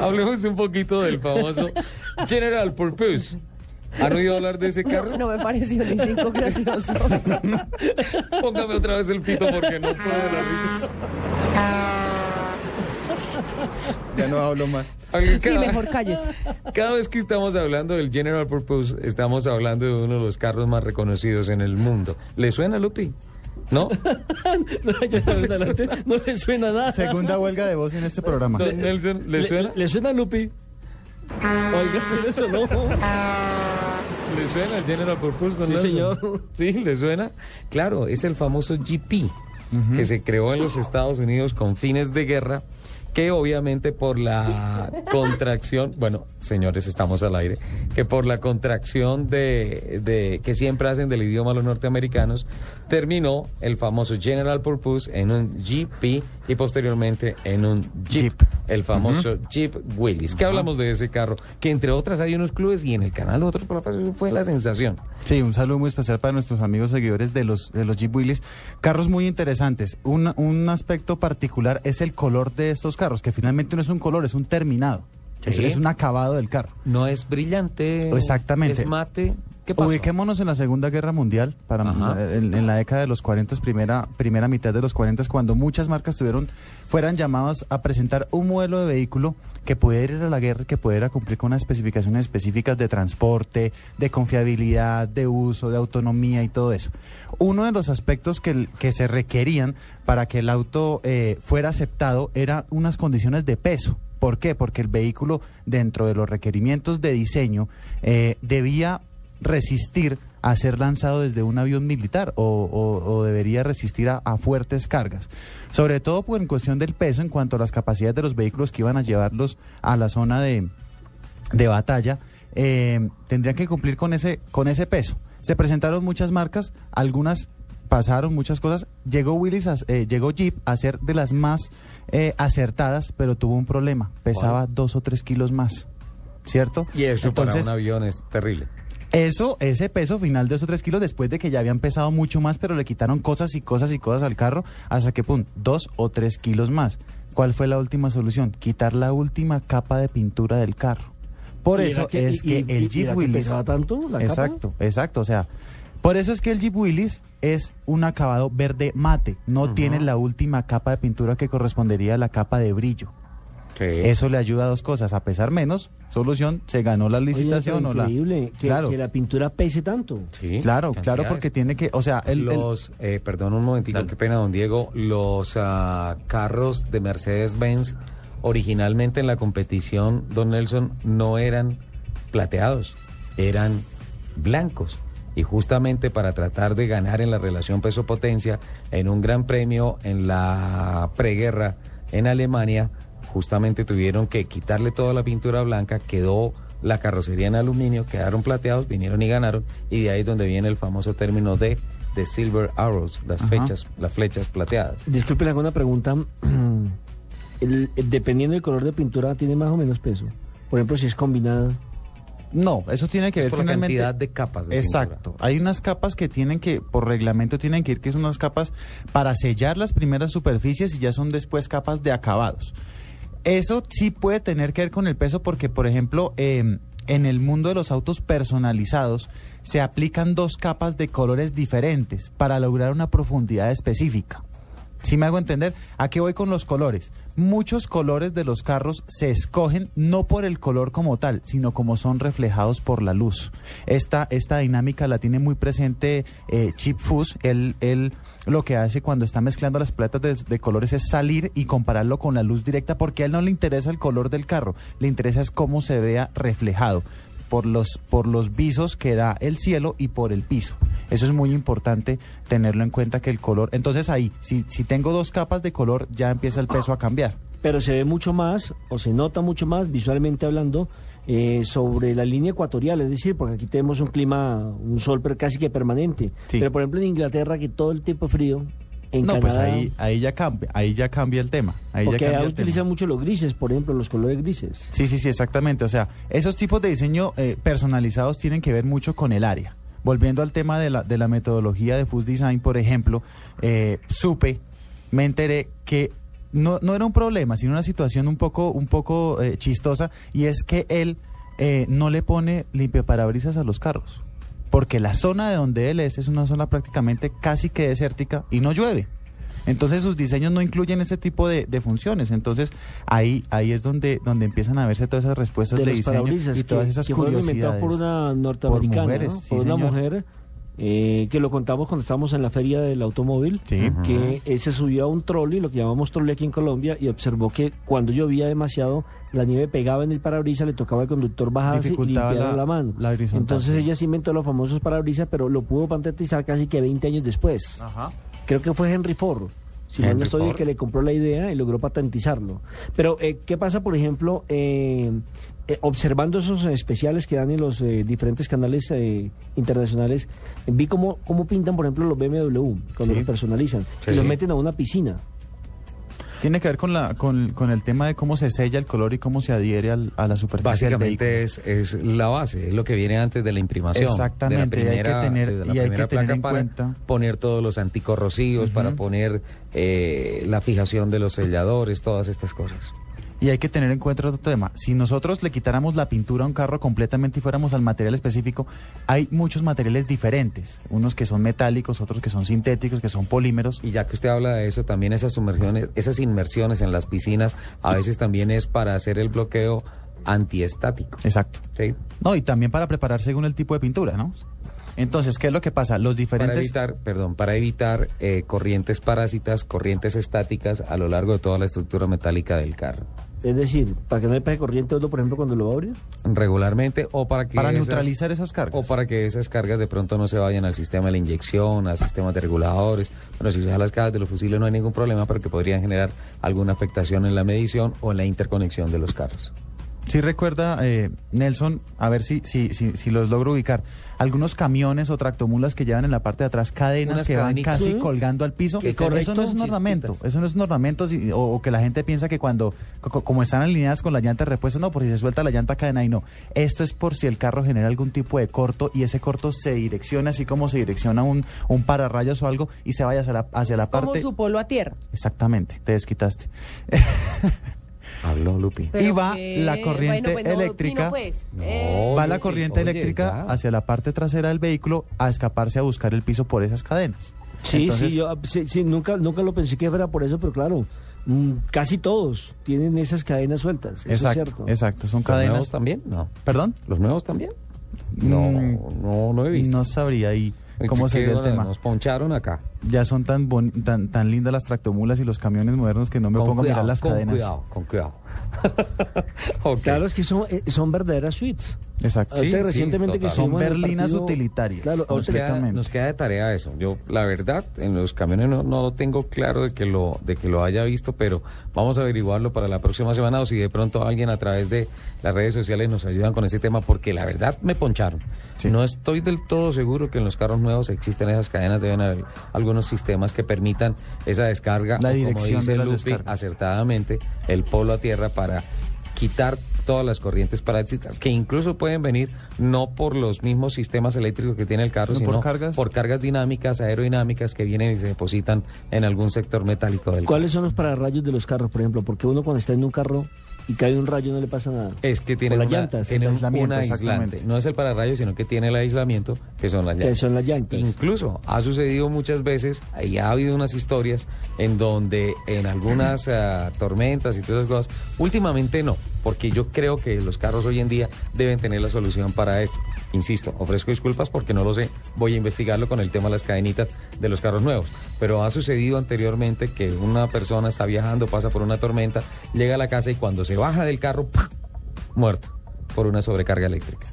Hablemos un poquito del famoso General Purpose. ¿Han oído hablar de ese carro? No me pareció ni cinco gracioso. Póngame otra vez el pito porque no puedo la. Ya no hablo más. Alguien Sí, cada- mejor calles. Cada vez que estamos hablando del General Purpose, estamos hablando de uno de los carros más reconocidos en el mundo. ¿Le suena, Lupi? ¿No? No, yo la verdad, la verdad, no le suena nada. Segunda huelga de voz en este programa. Don Nelson, ¿le suena? ¿Le suena Lupi? Oiga, ¿sí le sonó? ¿Le suena el General Purpose, don Sí, Nelson? señor. Sí, ¿le suena? Claro, es el famoso GP, que se creó en los Estados Unidos con fines de guerra, que obviamente por la contracción, bueno, señores, estamos al aire, que por la contracción de, de que siempre hacen del idioma los norteamericanos, terminó el famoso General Purpose en un GP y posteriormente en un Jeep, Jeep. el famoso Jeep Willys. ¿Qué hablamos de ese carro? Que entre otras hay unos clubes y en el canal de otros fue la sensación. Sí, un saludo muy especial para nuestros amigos seguidores de los, de los Jeep Willys. Carros muy interesantes. Un, un aspecto particular es el color de estos carros, que finalmente no es un color, es un terminado. Sí. Es, es un acabado del carro. No es brillante. Exactamente. Es mate. ¿Qué? Ubiquémonos en la Segunda Guerra Mundial, para Ajá. en, en la década de los 40, primera, primera mitad de los 40, cuando muchas marcas tuvieron, fueran llamadas a presentar un modelo de vehículo que pudiera ir a la guerra, que pudiera cumplir con unas especificaciones específicas de transporte, de confiabilidad, de uso, de autonomía y todo eso. Uno de los aspectos que, que se requerían para que el auto eh, fuera aceptado era unas condiciones de peso. ¿Por qué? Porque el vehículo, dentro de los requerimientos de diseño, eh, debía resistir a ser lanzado desde un avión militar o, o- o debería resistir a, a fuertes cargas. Sobre todo pues, en cuestión del peso en cuanto a las capacidades de los vehículos que iban a llevarlos a la zona de, de batalla, eh, tendrían que cumplir con ese, con ese peso. Se presentaron muchas marcas, algunas pasaron muchas cosas. Llegó Willis, a- eh, llegó Jeep a ser de las más eh, acertadas, pero tuvo un problema. Pesaba dos o tres kilos más, ¿cierto? Y eso Entonces, para un avión es terrible. Eso, ese peso final de esos tres kilos, después de que ya habían pesado mucho más, pero le quitaron cosas y cosas y cosas al carro, hasta que, pum, dos o tres kilos más. ¿Cuál fue la última solución? Quitar la última capa de pintura del carro. Por ¿Y eso que- es y- que y- el y Jeep era que pesaba tanto la capa? exacto, exacto, o sea... Por eso es que el Jeep Willys es un acabado verde mate, no tiene la última capa de pintura que correspondería a la capa de brillo. Sí. Eso le ayuda a dos cosas, a pesar menos, solución, se ganó la Oye, licitación pero o la... increíble que, Claro. que la pintura pese tanto. Sí, Claro, claro, porque tiene que, o sea, el, el- los, eh, perdón un momentico, qué pena, don Diego. Los ah, carros de Mercedes-Benz originalmente en la competición, don Nelson, no eran plateados, eran blancos. Y justamente para tratar de ganar en la relación peso-potencia, en un gran premio en la preguerra en Alemania, justamente tuvieron que quitarle toda la pintura blanca, quedó la carrocería en aluminio, quedaron plateados, vinieron y ganaron, y de ahí es donde viene el famoso término de, de Silver Arrows, las, Ajá. fechas, las flechas plateadas. Disculpe, le hago una pregunta. El- el- dependiendo del color de pintura, tiene más o menos peso. Por ejemplo, si es combinada. no, eso tiene que Es ver por la cantidad de capas de Exacto. pintura. Hay unas capas que tienen que, por reglamento, tienen que ir, que son unas capas para sellar las primeras superficies y ya son después capas de acabados. Eso sí puede tener que ver con el peso porque, por ejemplo, eh, en el mundo de los autos personalizados se aplican dos capas de colores diferentes para lograr una profundidad específica. Si me hago entender, ¿a qué voy con los colores? Muchos colores de los carros se escogen no por el color como tal, sino como son reflejados por la luz. Esta, esta dinámica la tiene muy presente eh, Chip Foose. Él, él lo que hace cuando está mezclando las paletas de, de colores es salir y compararlo con la luz directa porque a él no le interesa el color del carro, le interesa es cómo se vea reflejado por los, por los visos que da el cielo y por el piso. Eso es muy importante tenerlo en cuenta que el color, entonces ahí, si, si tengo dos capas de color, ya empieza el peso a cambiar. Pero se ve mucho más, o se nota mucho más, visualmente hablando, eh, sobre la línea ecuatorial. Es decir, porque aquí tenemos un clima, un sol per- casi que permanente. Sí. Pero por ejemplo en Inglaterra, que todo el tiempo frío. En no, pues ahí, ahí ya cambia, ahí ya cambia el tema. Ahí ya porque tema. utilizan mucho los grises, por ejemplo, los colores grises. Sí, sí, sí, exactamente. O sea, esos tipos de diseño eh, personalizados tienen que ver mucho con el área. Volviendo al tema de la, de la metodología de Food Design, por ejemplo, eh, supe, me enteré que no, no era un problema, sino una situación un poco, un poco eh, chistosa, y es que él eh, no le pone limpiaparabrisas a los carros, porque la zona de donde él es es una zona prácticamente casi que desértica y no llueve. Entonces sus diseños no incluyen ese tipo de, de funciones. Entonces ahí ahí es donde donde empiezan a verse todas esas respuestas de, de los diseño y todas que, esas que fueron inventados curiosidades. por una norteamericana, Por mujeres, ¿no? sí, por una señor. mujer eh, que lo contamos cuando estábamos en la feria del automóvil, Sí. que eh, se subió a un trolley, lo que llamamos trolley aquí en Colombia, y observó que cuando llovía demasiado, la nieve pegaba en el parabrisas, le tocaba al conductor bajarse y limpiar la- la, mano. la Entonces ella se inventó los famosos parabrisas, pero lo pudo patentizar casi que 20 años después. Ajá. Creo que fue Henry Ford. Si no Henry estoy, el que le compró la idea y logró patentizarlo. Pero, eh, ¿qué pasa, por ejemplo, eh, eh, observando esos especiales que dan en los eh, diferentes canales eh, internacionales? vi cómo, cómo pintan, por ejemplo, los BMW cuando Sí. los personalizan. Sí, y los sí. meten a una piscina. Tiene que ver con la con, con el tema de cómo se sella el color y cómo se adhiere al- a la superficie del. Básicamente es, es la base, es lo que viene antes de la imprimación. Exactamente, y de hay la que primera, tener- de la y hay que tener en para cuenta- poner todos los anticorrosivos, para poner eh, la fijación de los selladores, todas estas cosas. Y hay que tener en cuenta otro tema. Si nosotros le quitáramos la pintura a un carro completamente y fuéramos al material específico, hay muchos materiales diferentes. Unos que son metálicos, otros que son sintéticos, que son polímeros. Y ya que usted habla de eso, también esas sumergiones, esas inmersiones en las piscinas, a veces también es para hacer el bloqueo antiestático. Exacto. ¿sí? No, y también para preparar según el tipo de pintura, ¿no? Entonces, ¿qué es lo que pasa? Los Para diferentes... evitar, perdón, para evitar eh, corrientes parásitas, corrientes estáticas a lo largo de toda la estructura metálica del carro. Es decir, para que no le pegue corriente por ejemplo, cuando lo abre. regularmente o para que Para esas- neutralizar esas cargas. o para que esas cargas de pronto no se vayan al sistema de la inyección, al sistema de reguladores. Bueno, si usa las cajas de los fusiles no hay ningún problema, pero que podrían generar alguna afectación en la medición o en la interconexión de los carros. Sí recuerda, eh, Nelson, a ver si, si, si, si los logro ubicar, algunos camiones o tractomulas que llevan en la parte de atrás cadenas Unas que van casi colgando al piso. Que eso no es un ornamento, chispitas. eso no es un ornamento si- o, o que la gente piensa que cuando, co- como están alineadas con la llanta de repuesto, no, por si se suelta la llanta cadena y no. Esto es por si el carro genera algún tipo de corto y ese corto se direcciona así como se direcciona un, un pararrayos o algo y se vaya hacia la, hacia la Como parte... su polo a tierra. Exactamente, te desquitaste. Habló Lupi. Y va la corriente bueno, pues no eléctrica. opino, pues. No. Va la corriente oye, eléctrica ya. hacia la parte trasera del vehículo a escaparse a buscar el piso por esas cadenas. Sí, Entonces, sí, yo sí, sí, nunca, nunca lo pensé que fuera por eso, pero claro, mm, casi todos tienen esas cadenas sueltas. Eso es Exacto, cierto. exacto, son ¿Los nuevos cadenas. también? No. ¿Perdón? ¿Los nuevos también? No, Mm, no, no he visto. No sabría ahí cómo sería el tema. Nos poncharon acá. Ya son tan, boni- tan tan lindas las tractomulas y los camiones modernos que no me Con pongo a cuidado, mirar las con cadenas. cuidado, con cuidado. Ok. Claro, es que son, eh, son verdaderas suites. Exacto. Sí, recientemente que. Son berlinas partido- utilitarias. Claro, Nos queda, nos queda de tarea eso. Yo, la verdad, en los camiones no, no lo tengo claro de que lo, de que lo haya visto, pero vamos a averiguarlo para la próxima semana o si de pronto alguien a través de las redes sociales nos ayudan con ese tema, porque la verdad me poncharon. Sí. No estoy del todo seguro que en los carros nuevos existen esas cadenas, deben haber algunos sistemas que permitan esa descarga, La o dirección como dice de Lupi, acertadamente, el polo a tierra para quitar todas las corrientes parásitas que incluso pueden venir no por los mismos sistemas eléctricos que tiene el carro, No, sino por cargas. por cargas dinámicas, aerodinámicas que vienen y se depositan en algún sector metálico del ¿Cuáles son los pararrayos de los carros, por ejemplo? Porque uno cuando está en un carro y cae un rayo no le pasa nada. Es que tiene una, las llantas. tiene El un, aislante. No es el pararrayos, sino que tiene el aislamiento, que son las Que llantas. son las llantas. Incluso ha sucedido muchas veces, y ha habido unas historias en donde en algunas ah, tormentas y todas esas cosas, últimamente no, porque yo creo que los carros hoy en día deben tener la solución para esto. Insisto, ofrezco disculpas porque no lo sé, voy a investigarlo con el tema de las cadenitas de los carros nuevos, pero ha sucedido anteriormente que una persona está viajando, pasa por una tormenta, llega a la casa y cuando se baja del carro, muerto por una sobrecarga eléctrica.